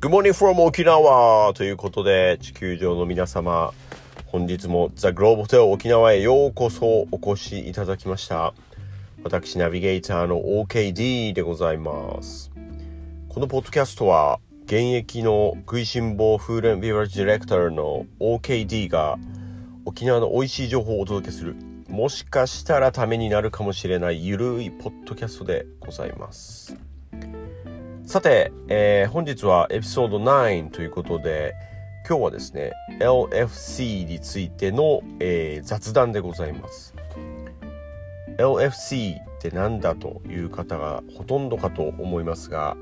Good morning from 沖縄ということで、地球上の皆様、本日もザ・グローブホテル沖縄へようこそお越しいただきました。私、ナビゲーターの OKD でございます。このポッドキャストは、現役の食いしん坊フードビバレッジディレクターの OKD が沖縄の美味しい情報をお届けするもしかしたらためになるかもしれないゆるいポッドキャストでございます。さて、えー、本日はエピソード9ということで、今日はですね、LFC についての、えー、雑談でございます。LFC って何だという方がほとんどかと思いますが、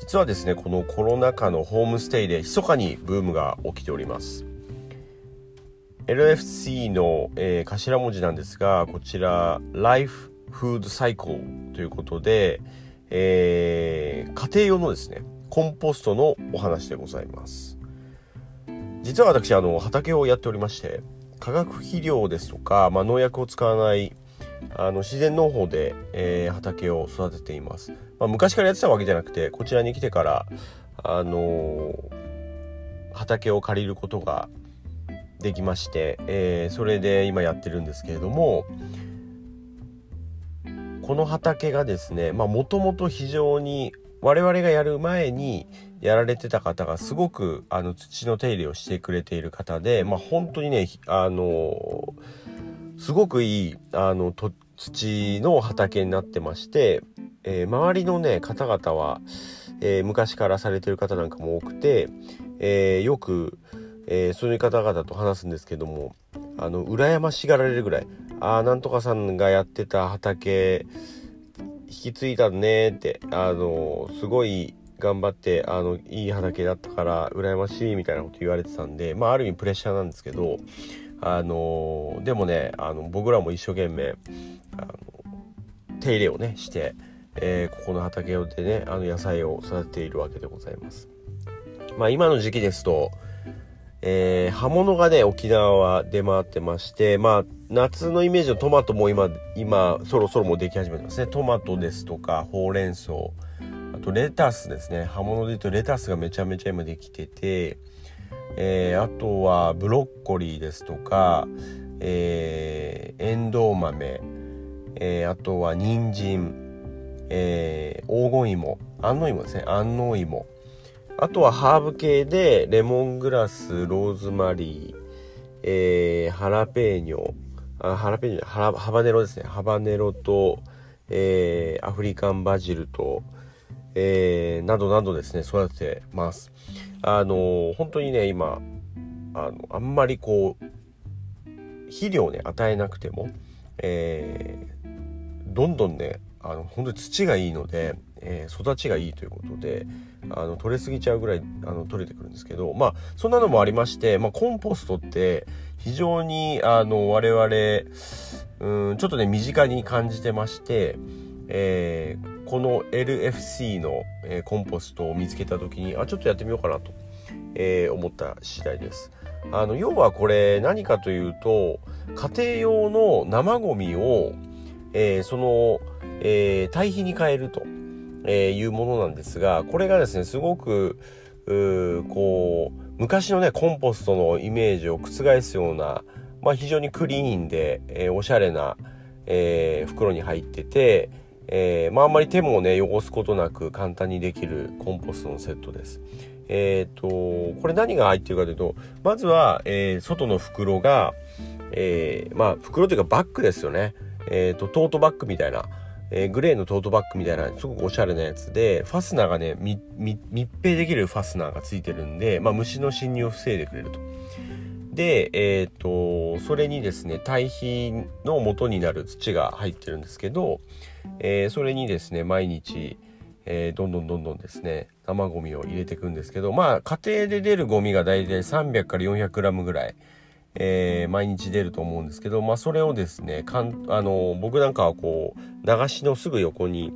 実はですね、このコロナ禍のホームステイで密かにブームが起きております。LFC の、えー、頭文字なんですが、こちら、Life Food Cycle ということで、えー、家庭用のですね、コンポストのお話でございます。実は私、あの、畑をやっておりまして、化学肥料ですとか、まあ、農薬を使わないあの自然農法で、えー、畑を育てています、まあ、昔からやってたわけじゃなくてこちらに来てからあのー、畑を借りることができまして、えー、それで今やってるんですけれどもこの畑がですねもともと非常に我々がやる前にやられてた方がすごくあの土の手入れをしてくれている方で、まあ、本当にねあのすごくいいあの土の畑になってまして、えー、周りのね方々は、えー、昔からされてる方なんかも多くて、えー、よく、えそういう方々と話すんですけどもあの羨ましがられるぐらいあなんとかさんがやってた畑引き継いだねってあのすごい頑張ってあのいい畑だったから羨ましいみたいなこと言われてたんでまあある意味プレッシャーなんですけどあのでもねあの僕らも一生懸命あの手入れをねして、えー、ここの畑でねあの野菜を育てているわけでございます。まあ今の時期ですとえー、葉物がね、沖縄は出回ってまして、まあ、夏のイメージのトマトも今、今、そろそろもうでき始めてますね。トマトですとか、ほうれん草、あとレタスですね。葉物で言うとレタスがめちゃめちゃ今できてて、えー、あとはブロッコリーですとか、えー、エンドウ豆、えー、あとは人参、えー、黄金芋、安納芋ですね。安納芋、あとはハーブ系でレモングラス、ローズマリー、えー、ハラペーニョ、あハラペーニョハハバネロですね。ハバネロと、えー、アフリカンバジルと、えー、などなどですね、育ててます。あのー、本当にね、今、あの、あんまりこう、肥料ね、与えなくても、えー、どんどんね、あの、本当に土がいいので、えー、育ちがいいということであの取れすぎちゃうぐらいあの取れてくるんですけどまあそんなのもありまして、まあ、コンポストって非常にあの我々うんちょっとね身近に感じてまして、えー、この LFC の、えー、コンポストを見つけた時にあちょっとやってみようかなと、えー、思った次第です。あの要はこれ何かというと家庭用の生ゴミを、えー、その、えー、堆肥に変えると。えー、いうものなんですが、これがですね、すごく、こう、昔のね、コンポストのイメージを覆すような、まあ非常にクリーンで、えー、おしゃれな、えー、袋に入ってて、えー、まああんまり手もね、汚すことなく簡単にできるコンポストのセットです。えっ、と、これ何が入ってるかというと、まずは、え、外の袋が、え、まあ袋というかバッグですよね。えっ、と、トートバッグみたいな、えー、グレーのトートバッグみたいな、すごくおしゃれなやつで、ファスナーがね、密閉できるファスナーがついてるんで、まあ、虫の侵入を防いでくれると。で、えっ、と、それにですね、堆肥の元になる土が入ってるんですけど、えー、それにですね、毎日、えー、どんどんどんどんですね、生ゴミを入れていくんですけど、まあ、家庭で出るゴミが大体300から400グラムぐらい。えー、毎日出ると思うんですけど、まあ、それをですねかんあの僕なんかはこう流しのすぐ横に、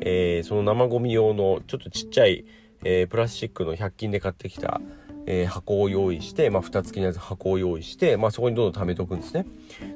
えー、その生ゴミ用のちょっとちっちゃい、えー、プラスチックの100均で買ってきた、え、箱を用意して、まあ、蓋付きのやつ箱を用意して、まあ、そこにどんどん貯めておくんですね。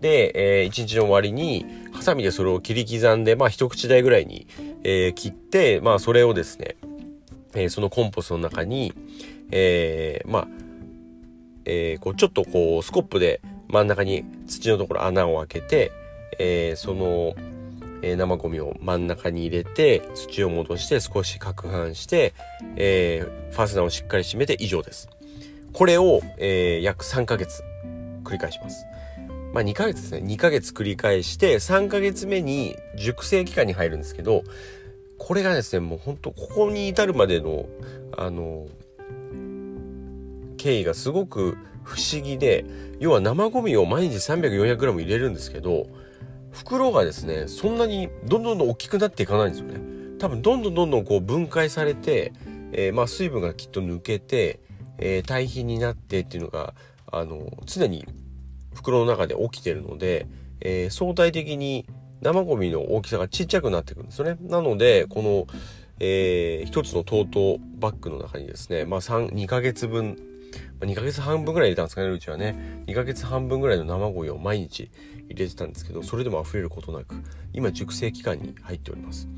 で、え、1日の終わりにハサミでそれを切り刻んで、まあ、一口大ぐらいに、え、切って、まあ、それをですね、え、そのコンポストの中に、え、まあ、えー、こうちょっとこうスコップで真ん中に土のところ穴を開けて、えー、その、えー、生ゴミを真ん中に入れて土を戻して少し攪拌して、えー、ファスナーをしっかり閉めて以上です。これを、えー、約3ヶ月繰り返します。まあ2ヶ月ですね。2ヶ月繰り返して3ヶ月目に熟成期間に入るんですけど、これがですね、もうほんとここに至るまでの、あの、経緯がすごく不思議で、要は生ゴミを毎日 300-400g 入れるんですけど、袋がですね、そんなにどんどんどん大きくなっていかないんですよね。多分どんどんどんどんこう分解されて、えー、まあ水分がきっと抜けて、えー、堆肥になってっていうのが、あの、常に袋の中で起きてるので、えー、相対的に生ゴミの大きさがちっちゃくなってくるんですよね。なので、この、えー、一つのトートバッグの中にですね、まあ3、2ヶ月分、2ヶ月半分ぐらい入れたんですかね、うちはね。2ヶ月半分ぐらいの生ゴミを毎日入れてたんですけど、それでも溢れることなく、今熟成期間に入っております。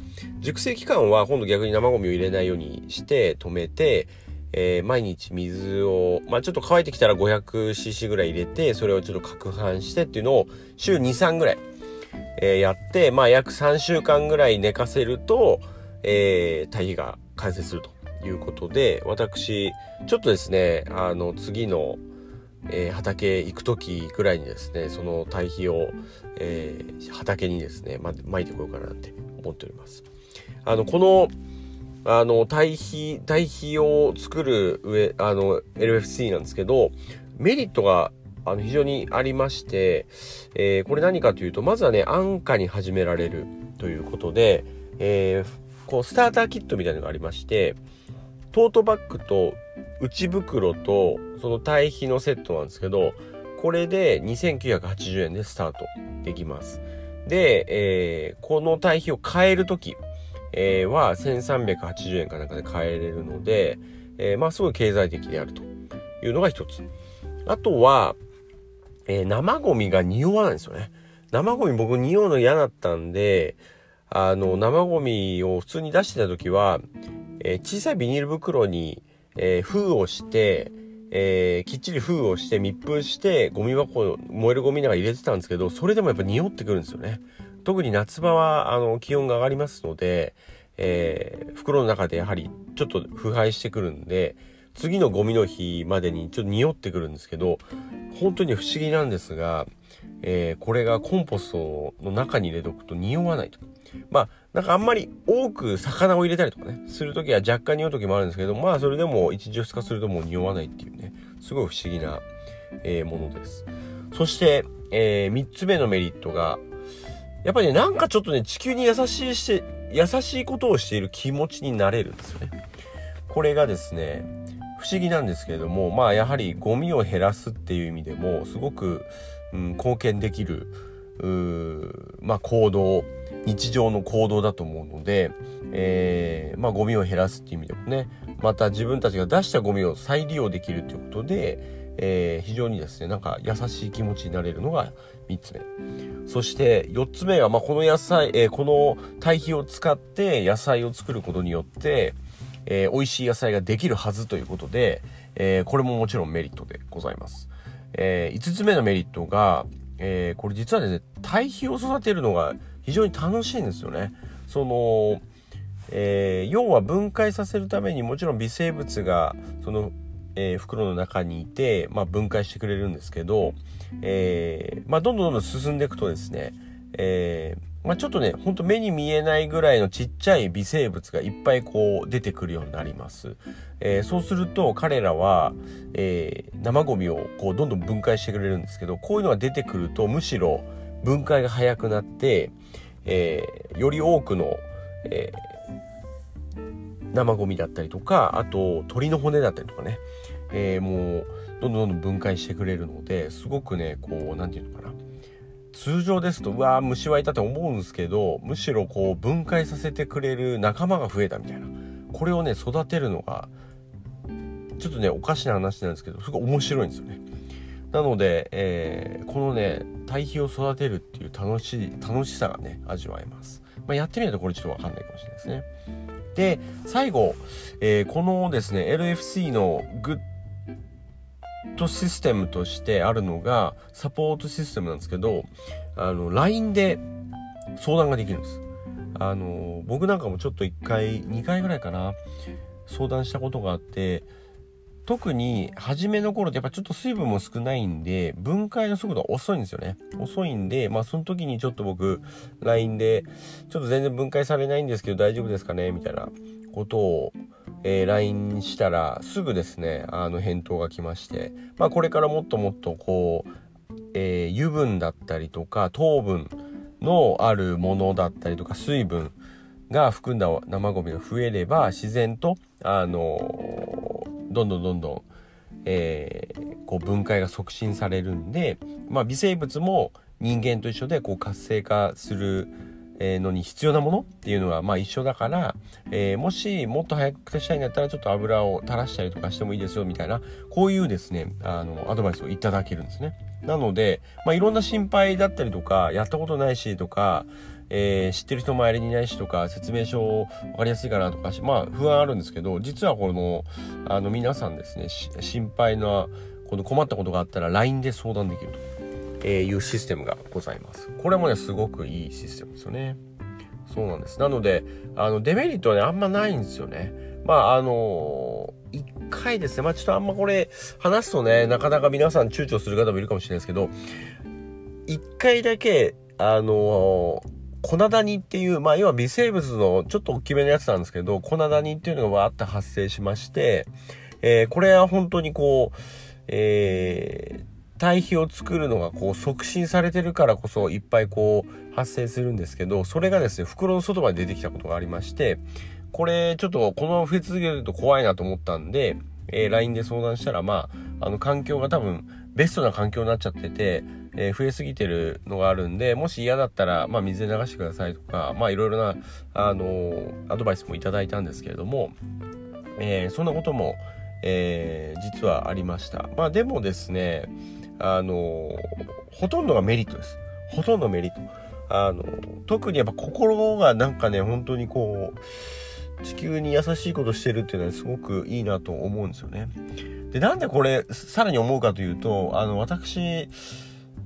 熟成期間は今度逆に生ゴミを入れないようにして止めて、えー、毎日水を、まあ、ちょっと乾いてきたら 500cc ぐらい入れて、それをちょっと攪拌してっていうのを週2、3ぐらい、えー、やって、まあ、約3週間ぐらい寝かせると、えー、堆肥が完成するということで、私、ちょっとですね、あの、次の、えー、畑行く時ぐらいにですね、その堆肥を、えー、畑にですね、ま、巻いてこようかなって思っております。あの、この、あの、堆肥、堆肥を作る上、あの、LFC なんですけど、メリットが、あの、非常にありまして、えー、これ何かというと、まずはね、安価に始められるということで、えー、こう、スターターキットみたいなのがありまして、トートバッグと内袋と、その堆肥のセットなんですけど、これで2980円でスタートできます。で、えー、この堆肥を変えるとき、えー、は1380円かなんかで買えれるので、えー、まあすごい経済的であるというのが一つ。あとは、えー、生ゴミが匂わないんですよね。生ゴミ僕匂うの嫌だったんで、あの、生ゴミを普通に出してた時は、えー、小さいビニール袋に、えー、封をして、えー、きっちり封をして密封してゴミ箱燃えるゴミなんか入れてたんですけどそれでもやっぱ匂ってくるんですよね。特に夏場はあの気温が上がりますので、えー、袋の中でやはりちょっと腐敗してくるんで次のゴミの日までにちょっと匂ってくるんですけど本当に不思議なんですが、えー、これがコンポストの中に入れておくと匂わないと。まあなんかあんまり多く魚を入れたりとかねする時は若干匂う時もあるんですけどまあそれでも一日二日するともう匂わないっていうねすごい不思議な、えー、ものです。そして、えー、3つ目のメリットがやっぱりね、なんかちょっとね、地球に優しいして、優しいことをしている気持ちになれるんですよね。これがですね、不思議なんですけれども、まあやはりゴミを減らすっていう意味でも、すごく、うん、貢献できる、まあ行動、日常の行動だと思うので、えー、まあゴミを減らすっていう意味でもね、また自分たちが出したゴミを再利用できるということで、えー、非常にですね、なんか優しい気持ちになれるのが3つ目。そして4つ目は、まあ、この野菜、えー、この堆肥を使って野菜を作ることによって、えー、美味しい野菜ができるはずということで、えー、これももちろんメリットでございます。えー、5つ目のメリットが、え、これ実はですね、堆肥を育てるのが非常に楽しいんですよね。その、え、要は分解させるためにもちろん微生物がそのえ、袋の中にいて、まあ、分解してくれるんですけど、え、まあ、どんどんどんどん進んでいくとですね、えー、まあ、ちょっとね、ほんと目に見えないぐらいのちっちゃい微生物がいっぱいこう出てくるようになります。えー、そうすると彼らは、えー、生ゴミをこうどんどん分解してくれるんですけど、こういうのが出てくるとむしろ分解が早くなって、えー、より多くの、えー生ゴミだったりとかあと鳥の骨だったりとかね、えー、もうどんどんどんどん分解してくれるのですごくねこう何て言うのかな通常ですとうわー虫はいたって思うんですけどむしろこう分解させてくれる仲間が増えたみたいな。これをね育てるのがちょっとねおかしな話なんですけどすごい面白いんですよね。なので、えー、このね堆肥を育てるっていう楽しい楽しさがね味わえます、まあ、やってみるとこれちょっとわかんないかもしれないですね。で最後、えー、このですね LFC のグッドシステムとしてあるのがサポートシステムなんですけどあの LINE で相談ができるんです。あの僕なんかもちょっと1回2回ぐらいかな相談したことがあって特に初めの頃ってやっぱちょっと水分も少ないんで分解の速度が遅いんですよね。遅いんでまあその時にちょっと僕 LINE でちょっと全然分解されないんですけど大丈夫ですかね？みたいなことを、えー、LINE したらすぐですねあの返答が来まして。まあこれからもっともっとこう、えー、油分だったりとか糖分のあるものだったりとか水分が含んだ生ゴミが増えれば自然とあのどんどんどんどん、えー、こう分解が促進されるんで、まあ、微生物も人間と一緒でこう活性化するのに必要なものっていうのはまあ一緒だから、えー、もしもっと早く消したいんだったらちょっと油を垂らしたりとかしてもいいですよみたいなこういうですねあのアドバイスをいただけるんですね。なので、まあ、いろんな心配だったりとかやったことないしとか、えー、知ってる人周りにいないしとか説明書分かりやすいかなとかまあ不安あるんですけど実はこのあの皆さんですね心配なこの困ったことがあったら LINE で相談できると。えいうシステムがございます。これもね、すごくいいシステムですよね。そうなんです。なので、あの、デメリットはね、あんまないんですよね。まあ、あのー、一回ですね、まあちょっとあんまこれ、話すとね、なかなか皆さん躊躇する方もいるかもしれないですけど、一回だけ、あのー粉ダニっていう、まあ、要は微生物のちょっと大きめのやつなんですけど、粉ダニっていうのがわーって発生しまして、えー、これは本当にこう、えー、堆肥を作るのがこう促進されてるからこそいっぱいこう発生するんですけどそれがですね袋の外まで出てきたことがありましてこれちょっとこのまま増え続けると怖いなと思ったんで、えー、LINE で相談したらまああの環境が多分ベストな環境になっちゃってて、えー、増えすぎてるのがあるんでもし嫌だったら、まあ、水で流してくださいとかまあいろいろな、あのー、アドバイスもいただいたんですけれども、え、そんなことも、え実はありました。まあでもですねあのほとんどがメリットです。ほとんどメリット。あの特にやっぱ心がなんかね本当にこう地球に優しいことしてるっていうのはすごくいいなと思うんですよね。でなんでこれさらに思うかというとあの私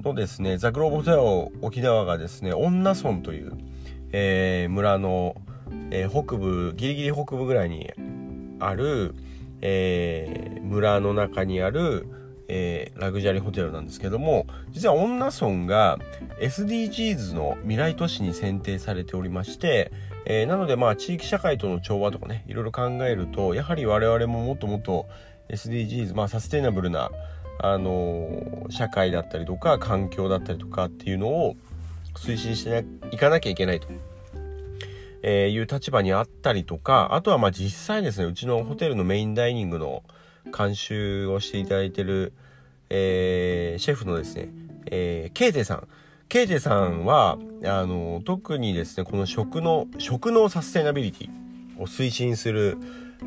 のですねザ・グローブ・ホテル沖縄がですね恩納村という、えー、村の、えー、北部ギリギリ北部ぐらいにある、えー、村の中にあるえー、ラグジュアリーホテルなんですけども実は恩納村が SDGs の未来都市に選定されておりまして、えー、なのでまあ地域社会との調和とかねいろいろ考えるとやはり我々ももっともっと SDGs まあサステイナブルなあのー、社会だったりとか環境だったりとかっていうのを推進していかなきゃいけないと。え、いう立場にあったりとかあとはまあ実際ですねうちのホテルのメインダイニングの監修をしていただいてる、えー、シェフのですね、えー、ケイテさん。ケイテさんは、あの、特にですね、この食の、食のサステナビリティを推進する、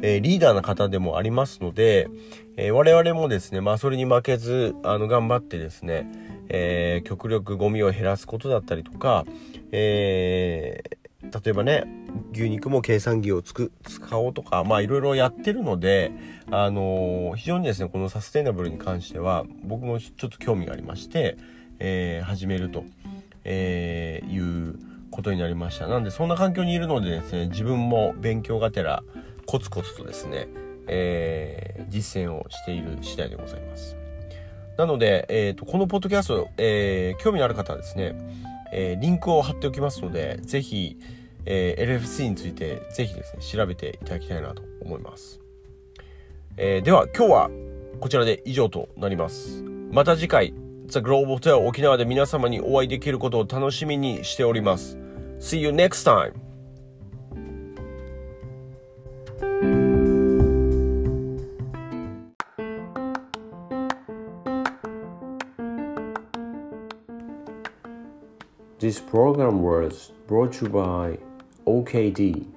えー、リーダーな方でもありますので、えー、我々もですね、まあそれに負けず、あの、頑張ってですね、えー、極力ゴミを減らすことだったりとか、え、例えばね、牛肉も計算機をつく使おうとか、まあいろいろやってるので、あのー、非常にですね、このサステイナブルに関しては、僕もちょっと興味がありまして、えー、始めると、えー、いうことになりました。なんで、そんな環境にいるのでですね、自分も勉強がてら、コツコツとですね、えー、実践をしている次第でございます。なので、えーと、このポッドキャスト、え、興味のある方はですね、えー、リンクを貼っておきますので、ぜひ、えー、LFC についてぜひですね、調べていただきたいなと思います。えー、では今日はこちらで以上となります。また次回、The Global Hotel 沖縄で皆様にお会いできることを楽しみにしております。See you next time! This program was brought to you by OKD